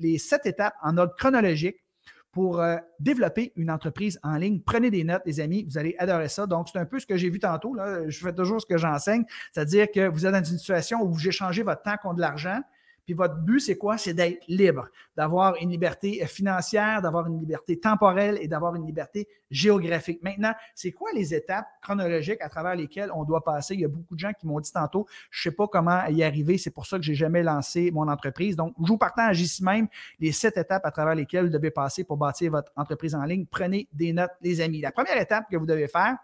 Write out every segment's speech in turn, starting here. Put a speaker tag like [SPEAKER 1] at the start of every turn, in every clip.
[SPEAKER 1] les sept étapes en ordre chronologique pour euh, développer une entreprise en ligne. Prenez des notes, les amis, vous allez adorer ça. Donc, c'est un peu ce que j'ai vu tantôt. Je fais toujours ce que j'enseigne, c'est-à-dire que vous êtes dans une situation où vous échangez votre temps contre de l'argent. Puis votre but, c'est quoi? C'est d'être libre, d'avoir une liberté financière, d'avoir une liberté temporelle et d'avoir une liberté géographique. Maintenant, c'est quoi les étapes chronologiques à travers lesquelles on doit passer? Il y a beaucoup de gens qui m'ont dit tantôt, je ne sais pas comment y arriver, c'est pour ça que je n'ai jamais lancé mon entreprise. Donc, je vous partage ici même les sept étapes à travers lesquelles vous devez passer pour bâtir votre entreprise en ligne. Prenez des notes, les amis. La première étape que vous devez faire,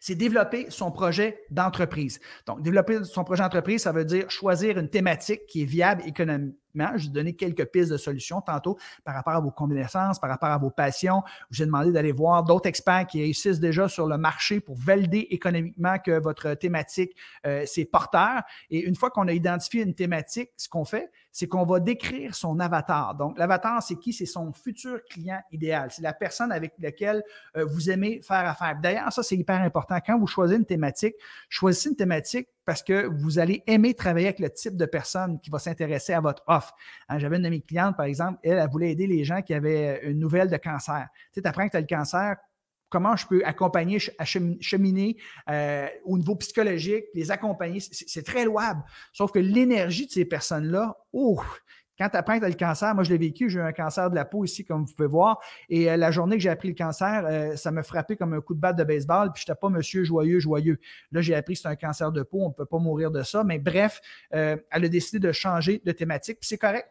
[SPEAKER 1] c'est développer son projet d'entreprise. Donc, développer son projet d'entreprise, ça veut dire choisir une thématique qui est viable économiquement. Je vous donner quelques pistes de solutions tantôt par rapport à vos connaissances, par rapport à vos passions. Je vous ai demandé d'aller voir d'autres experts qui réussissent déjà sur le marché pour valider économiquement que votre thématique, euh, c'est porteur. Et une fois qu'on a identifié une thématique, ce qu'on fait, c'est qu'on va décrire son avatar. Donc, l'avatar, c'est qui? C'est son futur client idéal. C'est la personne avec laquelle euh, vous aimez faire affaire. D'ailleurs, ça, c'est hyper important. Quand vous choisissez une thématique, choisissez une thématique parce que vous allez aimer travailler avec le type de personne qui va s'intéresser à votre offre. Hein, j'avais une de mes clientes, par exemple, elle, elle voulait aider les gens qui avaient une nouvelle de cancer. Tu sais, tu apprends que tu as le cancer, comment je peux accompagner, cheminer euh, au niveau psychologique, les accompagner? C'est très louable. Sauf que l'énergie de ces personnes-là, oh, quand tu apprends que as le cancer, moi je l'ai vécu, j'ai eu un cancer de la peau ici, comme vous pouvez voir. Et euh, la journée que j'ai appris le cancer, euh, ça me frappait comme un coup de batte de baseball, puis je n'étais pas monsieur joyeux, joyeux. Là, j'ai appris que c'est un cancer de peau, on ne peut pas mourir de ça. Mais bref, elle a décidé de changer de thématique, puis c'est correct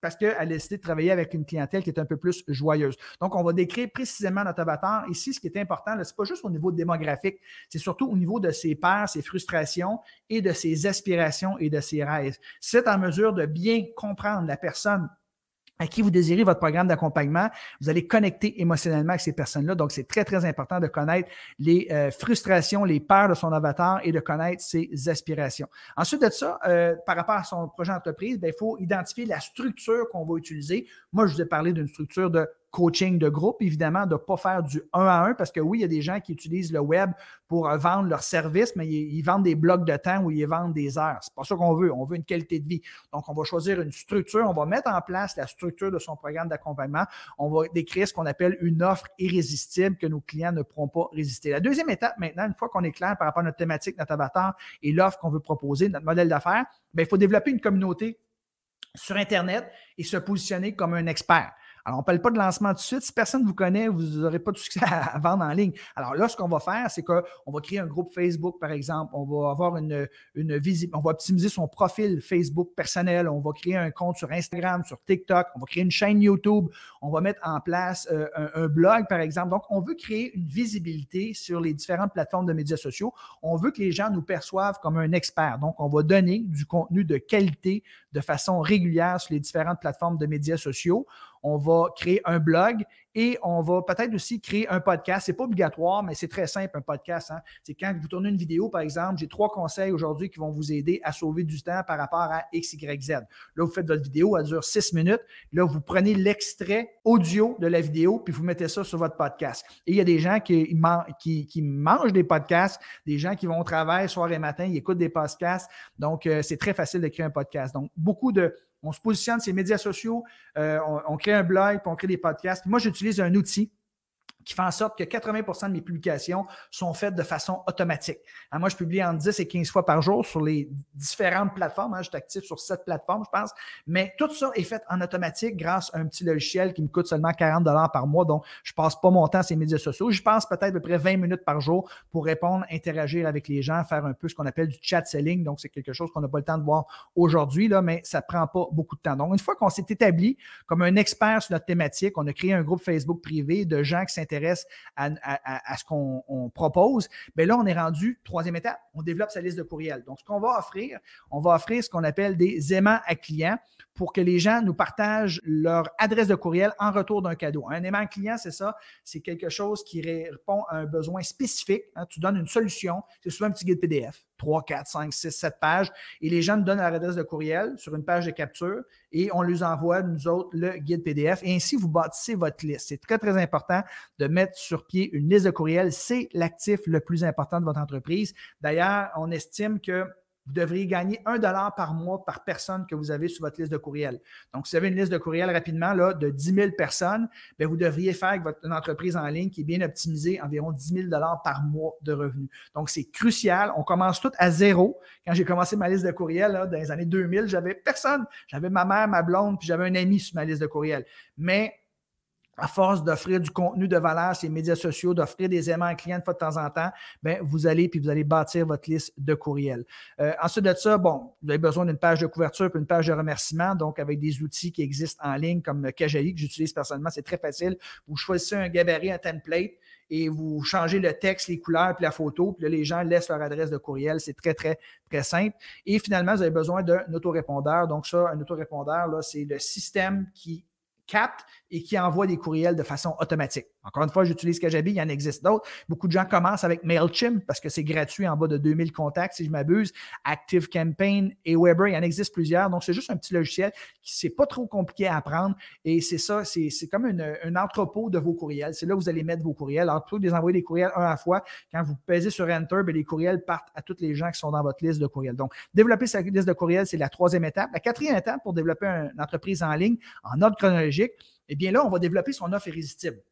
[SPEAKER 1] parce qu'elle a décidé de travailler avec une clientèle qui est un peu plus joyeuse. Donc, on va décrire précisément notre avatar. Ici, ce qui est important, ce n'est pas juste au niveau démographique, c'est surtout au niveau de ses peurs, ses frustrations et de ses aspirations et de ses rêves. C'est en mesure de bien comprendre la personne à qui vous désirez votre programme d'accompagnement, vous allez connecter émotionnellement avec ces personnes-là. Donc, c'est très, très important de connaître les euh, frustrations, les peurs de son avatar et de connaître ses aspirations. Ensuite de ça, euh, par rapport à son projet d'entreprise, ben, il faut identifier la structure qu'on va utiliser. Moi, je vous ai parlé d'une structure de coaching de groupe, évidemment, de ne pas faire du un à un, parce que oui, il y a des gens qui utilisent le web pour euh, vendre leurs services, mais ils, vendent des blocs de temps ou ils vendent des heures. Ce n'est pas ça qu'on veut. On veut une qualité de vie. Donc, on va choisir une structure, on va mettre en place la structure de son programme d'accompagnement. On va décrire ce qu'on appelle une offre irrésistible que nos clients ne pourront pas résister. La deuxième étape, maintenant, une fois qu'on est clair par rapport à notre thématique, notre avatar et l'offre qu'on veut proposer, notre modèle d'affaires, ben, il faut développer une communauté sur Internet et se positionner comme un expert. Alors, on ne parle pas de lancement tout de suite. Si personne ne vous connaît, vous n'aurez pas de succès à, vendre en ligne. Alors là, ce qu'on va faire, c'est qu'on va créer un groupe Facebook, par exemple. On va avoir une, une visite, on va optimiser son profil Facebook personnel. On va créer un compte sur Instagram, sur TikTok. On va créer une chaîne YouTube. On va mettre en place euh, un, blog, par exemple. Donc, on veut créer une visibilité sur les différentes plateformes de médias sociaux. On veut que les gens nous perçoivent comme un expert. Donc, on va donner du contenu de qualité de façon régulière sur les différentes plateformes de médias sociaux on va créer un blog et on va peut-être aussi créer un podcast. Ce n'est pas obligatoire, mais c'est très simple, un podcast. Hein. C'est quand vous tournez une vidéo, par exemple, j'ai trois conseils aujourd'hui qui vont vous aider à sauver du temps par rapport à X, Y, Z. Là, vous faites votre vidéo, elle dure six minutes. Là, vous prenez l'extrait audio de la vidéo, puis vous mettez ça sur votre podcast. Et il y a des gens qui, mangent des podcasts, des gens qui vont au travail soir et matin, ils écoutent des podcasts. Donc, euh, c'est très facile d'écrire un podcast. Donc, beaucoup de, on se positionne sur les médias sociaux, euh, on, crée un blog, on crée des podcasts. moi, j'utilise un outil qui fait en sorte que 80% de mes publications sont faites de façon automatique. Hein, moi, je publie en 10 et 15 fois par jour sur les différentes plateformes. Hein, je suis actif sur cette plateforme, je pense. Mais tout ça est fait en automatique grâce à un petit logiciel qui me coûte seulement 40 par mois. Donc, je ne passe pas mon temps sur les médias sociaux. Je passe peut-être à peu près 20 minutes par jour pour répondre, interagir avec les gens, faire un peu ce qu'on appelle du chat selling. Donc, c'est quelque chose qu'on n'a pas le temps de voir aujourd'hui, mais ça ne prend pas beaucoup de temps. Donc, une fois qu'on s'est établi comme un expert sur notre thématique, on a créé un groupe Facebook privé de gens qui s'intéressent à, ce qu'on propose, bien là, on est rendu, troisième étape, on développe sa liste de courriels. Donc, ce qu'on va offrir, on va offrir ce qu'on appelle des aimants à clients pour que les gens nous partagent leur adresse de courriel en retour d'un cadeau. Un aimant client, c'est ça, c'est quelque chose qui répond à un besoin spécifique. Hein. tu donnes une solution, c'est souvent un petit guide PDF, 3, 4, 5, 6, 7 pages, et les gens nous donnent leur adresse de courriel sur une page de capture et on leur envoie, nous autres, le guide PDF. Et ainsi, vous bâtissez votre liste. C'est très, très important de mettre sur pied une liste de courriel. C'est l'actif le plus important de votre entreprise. D'ailleurs, on estime que vous devriez gagner un dollar par mois par personne que vous avez sur votre liste de courriel. Donc, si vous avez une liste de courriel rapidement là, de 10 000 personnes, bien, vous devriez faire avec votre entreprise en ligne qui est bien optimisée environ 10 000 dollars par mois de revenus. Donc, c'est crucial. On commence tout à zéro. Quand j'ai commencé ma liste de courriel là, dans les années 2000, j'avais personne. J'avais ma mère, ma blonde, puis j'avais un ami sur ma liste de courriel. Mais à force d'offrir du contenu de valeur sur les médias sociaux, d'offrir des aimants à clients de fois de temps en temps, bien, vous allez puis vous allez bâtir votre liste de courriels. Euh, ensuite de ça, bon, vous avez besoin d'une page de couverture puis une page de remerciement, donc avec des outils qui existent en ligne comme Kajali que j'utilise personnellement, c'est très facile. Vous choisissez un gabarit, un template et vous changez le texte, les couleurs puis la photo, puis là, les gens laissent leur adresse de courriel. C'est très, très, très simple. Et finalement, vous avez besoin d'un autorépondeur. Donc ça, un autorépondeur, là, c'est le système qui capte et qui envoie des courriels de façon automatique. Encore une fois, j'utilise Kajabi, il y en existe d'autres. Beaucoup de gens commencent avec MailChimp parce que c'est gratuit en bas de 2000 contacts, si je m'abuse. Active Campaign et Weber, il y en existe plusieurs. Donc, c'est juste un petit logiciel qui n'est pas trop compliqué à apprendre. Et c'est ça, c'est comme un entrepôt de vos courriels. C'est là où vous allez mettre vos courriels. Alors, plutôt que les envoyer des courriels un à la fois, quand vous pesez sur Enter, bien, les courriels partent à tous les gens qui sont dans votre liste de courriels. Donc, développer sa liste de courriels, c'est la troisième étape. La quatrième étape pour développer une entreprise en ligne en ordre chronologique, eh bien là, on va développer son offre irrésistible.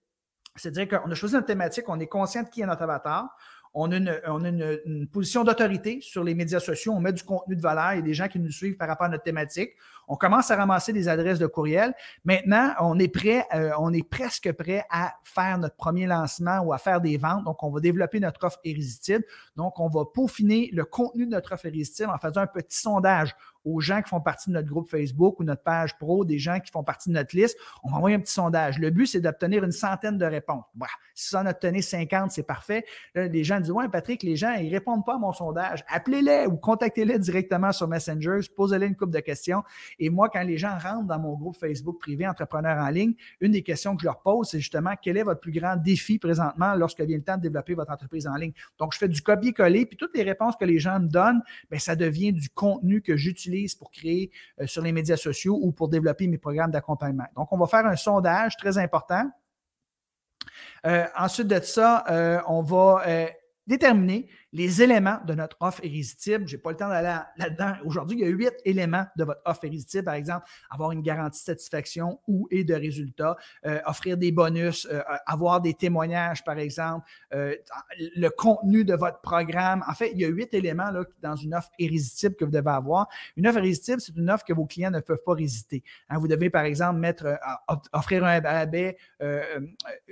[SPEAKER 1] C'est-à-dire qu'on a choisi une thématique, on est conscient de qui est notre avatar, on a une, position d'autorité sur les médias sociaux, on met du contenu de valeur, il y a des gens qui nous suivent par rapport à notre thématique. On commence à ramasser des adresses de courriel. Maintenant, on est prêt, euh, on est presque prêt à faire notre premier lancement ou à faire des ventes. Donc, on va développer notre offre irrésistible. Donc, on va peaufiner le contenu de notre offre irrésistible en faisant un petit sondage aux gens qui font partie de notre groupe Facebook ou notre page pro, des gens qui font partie de notre liste, on va envoyer un petit sondage. Le but, c'est d'obtenir une centaine de réponses. Bah, si ça en obtenez 50, c'est parfait. Là, les gens disent Ouais, Patrick, les gens, ils répondent pas à mon sondage. Appelez-les ou contactez-les directement sur Messenger, posez-les une couple de questions. Et moi, quand les gens rentrent dans mon groupe Facebook privé Entrepreneurs en ligne, une des questions que je leur pose, c'est justement quel est votre plus grand défi présentement lorsque vient le temps de développer votre entreprise en ligne? Donc, je fais du copier-coller, puis toutes les réponses que les gens me donnent, bien, ça devient du contenu que j'utilise pour créer euh, sur les médias sociaux ou pour développer mes programmes d'accompagnement. Donc, on va faire un sondage très important. Euh, ensuite de ça, euh, on va déterminer les éléments de notre offre irrésistible. Je n'ai pas le temps d'aller là-dedans. Aujourd'hui, il y a huit éléments de votre offre irrésistible. Par exemple, avoir une garantie de satisfaction ou et de résultats, euh, offrir des bonus, euh, avoir des témoignages, par exemple, euh, le contenu de votre programme. En fait, il y a huit éléments là, dans une offre irrésistible que vous devez avoir. Une offre irrésistible, c'est une offre que vos clients ne peuvent pas résister. Hein, vous devez, par exemple, mettre, offrir un rabais,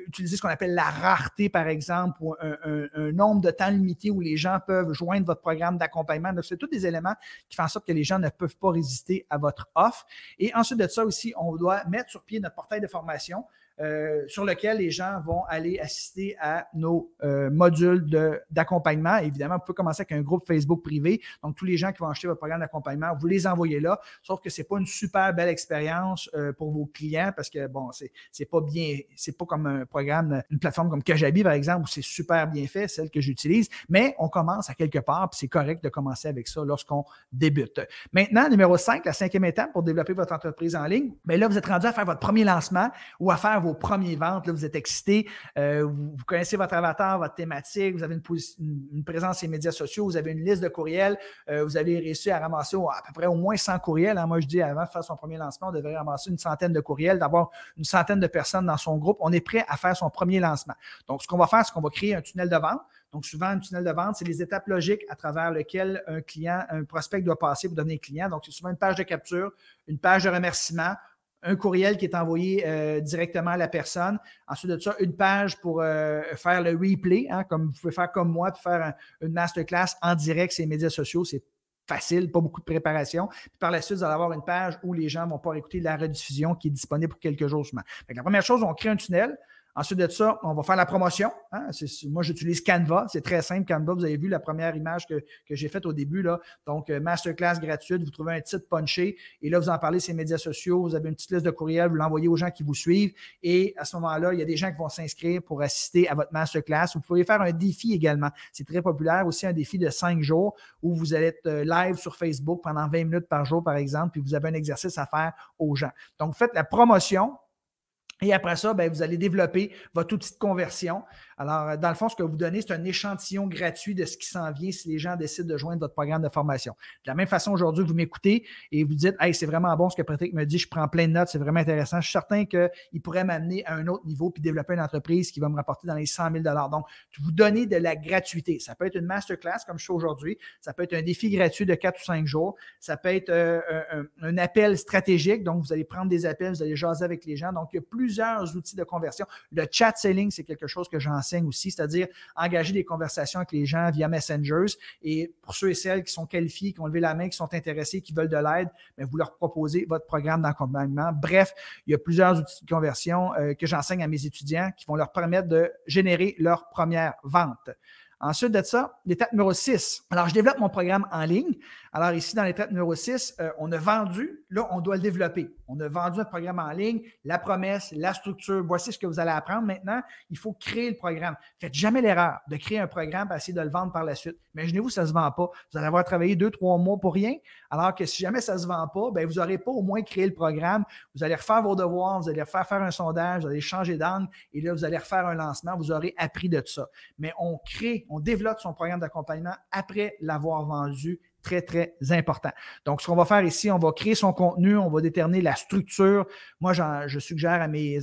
[SPEAKER 1] utiliser ce qu'on appelle la rareté, par exemple, ou un, un nombre de temps limité où les les gens peuvent joindre votre programme d'accompagnement. Donc, c'est tous des éléments qui font en sorte que les gens ne peuvent pas résister à votre offre. Et ensuite de ça aussi, on doit mettre sur pied notre portail de formation. Euh, sur lequel les gens vont aller assister à nos euh, modules d'accompagnement. Évidemment, vous pouvez commencer avec un groupe Facebook privé. Donc, tous les gens qui vont acheter votre programme d'accompagnement, vous les envoyez là. Sauf que ce n'est pas une super belle expérience euh, pour vos clients parce que, bon, c'est pas bien, c'est pas comme un programme, une plateforme comme Kajabi, par exemple, où c'est super bien fait, celle que j'utilise. Mais on commence à quelque part, puis c'est correct de commencer avec ça lorsqu'on débute. Maintenant, numéro 5, la cinquième étape pour développer votre entreprise en ligne, bien là, vous êtes rendu à faire votre premier lancement ou à faire vos premières ventes, là, vous êtes excité, euh, vous, connaissez votre avatar, votre thématique, vous avez une, présence sur les médias sociaux, vous avez une liste de courriels, euh, vous avez réussi à ramasser à peu près au moins 100 courriels. Hein. Moi, je dis avant de faire son premier lancement, on devrait ramasser une centaine de courriels, d'avoir une centaine de personnes dans son groupe. On est prêt à faire son premier lancement. Donc, ce qu'on va faire, c'est qu'on va créer un tunnel de vente. Donc, souvent, un tunnel de vente, c'est les étapes logiques à travers lesquelles un client, un prospect doit passer pour devenir client. Donc, c'est souvent une page de capture, une page de remerciement, un courriel qui est envoyé euh, directement à la personne. Ensuite de ça, une page pour euh, faire le replay, hein, comme vous pouvez faire comme moi, puis faire une masterclass en direct sur les médias sociaux. C'est facile, pas beaucoup de préparation. Puis par la suite, vous allez avoir une page où les gens vont pouvoir écouter la rediffusion qui est disponible pour quelques jours seulement. la première chose, on crée un tunnel. Ensuite de ça, on va faire la promotion. Hein. Moi, j'utilise Canva. C'est très simple, Canva. Vous avez vu la première image que, j'ai faite au début. Là. Donc, euh, masterclass gratuite. Vous trouvez un titre punché. Et là, vous en parlez sur les médias sociaux. Vous avez une petite liste de courriels. Vous l'envoyez aux gens qui vous suivent. Et à ce moment-là, il y a des gens qui vont s'inscrire pour assister à votre masterclass. Vous pouvez faire un défi également. C'est très populaire. Aussi, un défi de cinq jours où vous allez être euh, live sur Facebook pendant 20 minutes par jour, par exemple. Puis vous avez un exercice à faire aux gens. Donc, faites la promotion Et après ça, ben, vous allez développer votre outil de conversion. Alors, euh, dans le fond, ce que vous donnez, c'est un échantillon gratuit de ce qui s'en vient si les gens décident de joindre votre programme de formation. De la même façon, aujourd'hui, vous m'écoutez et vous dites Hey, c'est vraiment bon ce que Patrick me dit, je prends plein de notes, c'est vraiment intéressant. Je suis certain qu'il pourrait m'amener à un autre niveau puis développer une entreprise qui va me rapporter dans les 100 000 Donc, vous donnez de la gratuité. Ça peut être une masterclass comme je fais aujourd'hui. Ça peut être un défi gratuit de 4 ou 5 jours. Ça peut être euh, un, un, appel stratégique. Donc, vous allez prendre des appels, vous allez jaser avec les gens. Donc, il y a plusieurs outils de conversion. Le chat selling, c'est quelque chose que j'enseigne aussi, c'est-à-dire engager des conversations avec les gens via Messengers. Et pour ceux et celles qui sont qualifiés, qui ont levé la main, qui sont intéressés, qui veulent de l'aide, mais vous leur proposez votre programme d'accompagnement. Bref, il y a plusieurs outils de conversion euh, que j'enseigne à mes étudiants qui vont leur permettre de générer leur première vente. Ensuite de ça, l'étape numéro 6. Alors, je développe mon programme en ligne. Alors, ici, dans l'étape numéro 6, euh, on a vendu, là, on doit le développer. On a vendu notre programme en ligne, la promesse, la structure. Voici ce que vous allez apprendre. Maintenant, il faut créer le programme. Faites jamais l'erreur de créer un programme pour essayer de le vendre par la suite. Imaginez-vous, ça ne se vend pas. Vous allez avoir travaillé deux, trois mois pour rien. Alors que si jamais ça ne se vend pas, bien, vous n'aurez pas au moins créé le programme. Vous allez refaire vos devoirs, vous allez refaire faire un sondage, vous allez changer d'angle et là, vous allez refaire un lancement. Vous aurez appris de tout ça. Mais on crée, on développe son programme d'accompagnement après l'avoir vendu très, très important. Donc, ce qu'on va faire ici, on va créer son contenu, on va déterminer la structure. Moi, je suggère à mes,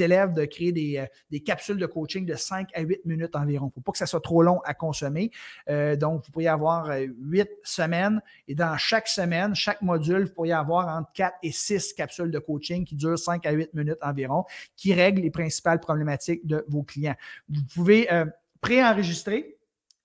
[SPEAKER 1] élèves de créer des, euh, capsules de coaching de 5 à 8 minutes environ. Il ne faut pas que ça soit trop long à consommer. Euh, donc, vous pourriez avoir 8 euh, semaines et dans chaque semaine, chaque module, vous pourriez avoir entre 4 et 6 capsules de coaching qui durent 5 à 8 minutes environ, qui règlent les principales problématiques de vos clients. Vous pouvez préenregistrer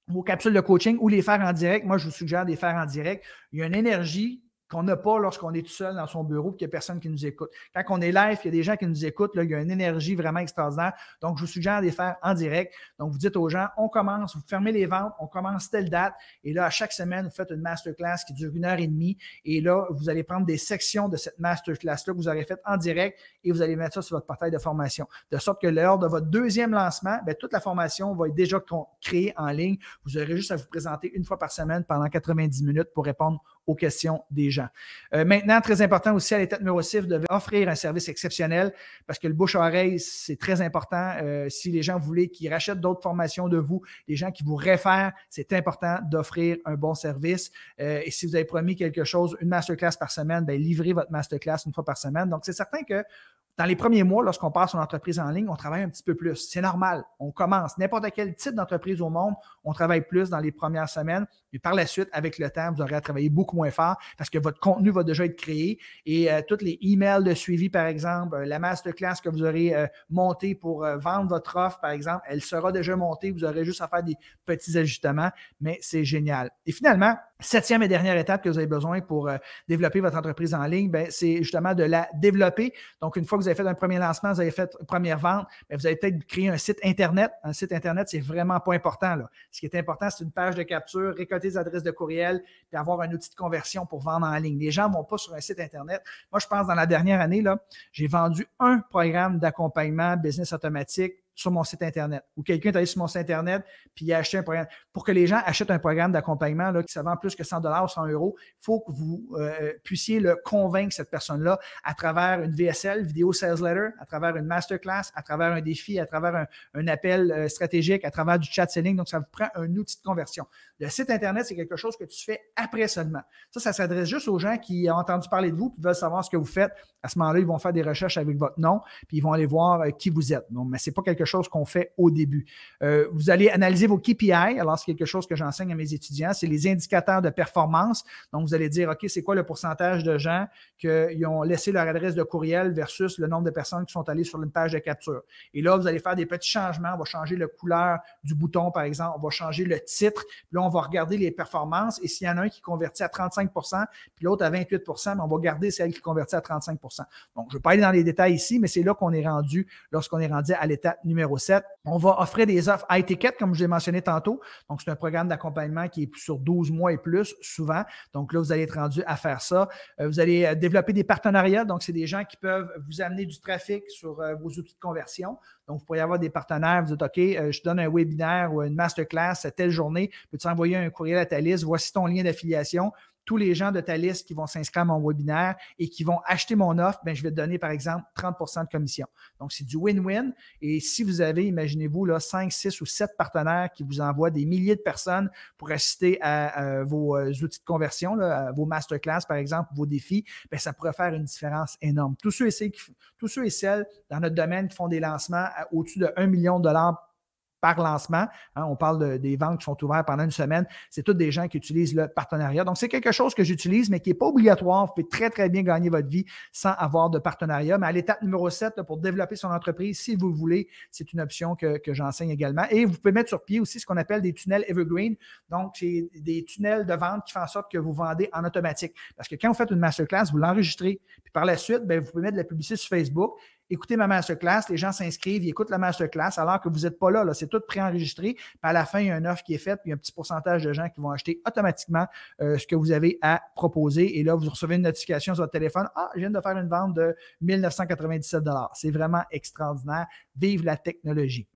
[SPEAKER 1] vos capsules de coaching ou les faire en direct. Moi, je vous suggère de les faire en direct. Il y a une énergie qu'on n'a pas lorsqu'on est tout seul dans son bureau et qu'il n'y a personne qui nous écoute. Quand on est live, il y a des gens qui nous écoutent, il y a une énergie vraiment extraordinaire. Donc, je vous suggère de les faire en direct. Donc, vous dites aux gens, on commence, vous fermez les ventes, on commence telle date. Et là, à chaque semaine, vous faites une masterclass qui dure une heure et demie. Et là, vous allez prendre des sections de cette masterclass-là que vous aurez faite en direct et vous allez mettre ça sur votre portail de formation. De sorte que lors de votre deuxième lancement, bien, toute la formation va être déjà créée en ligne. Vous aurez juste à vous présenter une fois par semaine pendant 90 minutes pour répondre aux questions des gens. Euh, maintenant, très important aussi à l'étape numéro 6, vous offrir un service exceptionnel parce que le bouche-oreille, c'est très important. Euh, si les gens voulaient qu'ils rachètent d'autres formations de vous, les gens qui vous réfèrent, c'est important d'offrir un bon service. Euh, et si vous avez promis quelque chose, une masterclass par semaine, bien, livrez votre masterclass une fois par semaine. Donc, c'est certain que dans les premiers mois, lorsqu'on passe son entreprise en ligne, on travaille un petit peu plus. C'est normal. On commence. N'importe quel type d'entreprise au monde, on travaille plus dans les premières semaines. Et par la suite, avec le temps, vous aurez à travailler beaucoup moins fort parce que votre contenu va déjà être créé. Et euh, tous les emails de suivi, par exemple, euh, la masterclass que vous aurez euh, montée pour vendre votre offre, par exemple, elle sera déjà montée. Vous aurez juste à faire des petits ajustements, mais c'est génial. Et finalement, Septième et dernière étape que vous avez besoin pour euh, développer votre entreprise en ligne, ben, c'est justement de la développer. Donc, une fois que vous avez fait un premier lancement, vous avez fait une première vente, ben, vous allez peut-être créer un site Internet. Un site Internet, c'est vraiment pas important. Là. Ce qui est important, c'est une page de capture, récolter des adresses de courriel, puis avoir un outil de conversion pour vendre en ligne. Les gens ne vont pas sur un site Internet. Moi, je pense dans la dernière année, j'ai vendu un programme d'accompagnement business automatique sur mon site Internet ou quelqu'un est allé sur mon site Internet puis il a acheté un programme. Pour que les gens achètent un programme d'accompagnement qui se vend plus que 100 dollars ou 100 euros, il faut que vous euh, puissiez le convaincre, cette personne-là, à travers une VSL, vidéo sales letter, à travers une masterclass, à travers un défi, à travers un, appel euh, stratégique, à travers du chat selling. Donc, ça vous prend un outil de conversion. Le site Internet, c'est quelque chose que tu fais après seulement. Ça, ça s'adresse juste aux gens qui ont entendu parler de vous, qui veulent savoir ce que vous faites. À ce moment-là, ils vont faire des recherches avec votre nom, puis ils vont aller voir euh, qui vous êtes. Donc, mais ce n'est pas quelque chose qu'on fait au début. Euh, vous allez analyser vos KPI. Alors, c'est quelque chose que j'enseigne à mes étudiants. C'est les indicateurs de performance. Donc, vous allez dire, OK, c'est quoi le pourcentage de gens qui ont laissé leur adresse de courriel versus le nombre de personnes qui sont allées sur une page de capture? Et là, vous allez faire des petits changements. On va changer la couleur du bouton, par exemple. On va changer le titre. Puis là, va regarder les performances. Et s'il y en a un qui convertit à 35% puis l'autre à 28 mais on va garder celle qui convertit à 35% Donc, je ne vais pas aller dans les détails ici, mais c'est là qu'on est rendu lorsqu'on est rendu à l'étape numéro 7 on va offrir des offres high ticket, comme je l'ai mentionné tantôt. Donc, c'est un programme d'accompagnement qui est sur 12 mois et plus, souvent. Donc, là, vous allez être rendu à faire ça. Euh, vous allez euh, développer des partenariats. Donc, c'est des gens qui peuvent vous amener du trafic sur euh, vos outils de conversion. Donc, vous pourriez avoir des partenaires. Vous dites, OK, je donne un webinaire ou une masterclass à telle journée. Peux-tu envoyer un courriel à ta liste? Voici ton lien d'affiliation tous les gens de ta liste qui vont s'inscrire à mon webinaire et qui vont acheter mon offre, ben, je vais te donner, par exemple, 30% de commission. Donc, c'est du win-win. Et si vous avez, imaginez-vous, là, 5, 6 ou 7 partenaires qui vous envoient des milliers de personnes pour assister à, vos euh, outils de conversion, à vos masterclass, par exemple, vos défis, bien, ça pourrait faire une différence énorme. Tous ceux et, tous ceux et celles dans notre domaine qui font des lancements au-dessus de 1 million de dollars par lancement. Hein, on parle des ventes qui sont ouvertes pendant une semaine. C'est tous des gens qui utilisent le partenariat. Donc, c'est quelque chose que j'utilise, mais qui n'est pas obligatoire. Vous pouvez très, très bien gagner votre vie sans avoir de partenariat. Mais à l'étape numéro 7, pour développer son entreprise, si vous le voulez, c'est une option que, j'enseigne également. Et vous pouvez mettre sur pied aussi ce qu'on appelle des tunnels evergreen. Donc, c'est des tunnels de vente qui font en sorte que vous vendez en automatique. Parce que quand vous faites une masterclass, vous l'enregistrez. Puis par la suite, bien, vous pouvez mettre de la publicité sur Facebook écoutez ma masterclass, les gens s'inscrivent, ils écoutent la masterclass alors que vous n'êtes pas là, là c'est tout préenregistré. À la fin, il y a une offre qui est faite, puis un petit pourcentage de gens qui vont acheter automatiquement euh, ce que vous avez à proposer. Et là, vous recevez une notification sur votre téléphone. Ah, je viens de faire une vente de 1997 C'est vraiment extraordinaire. Vive la technologie.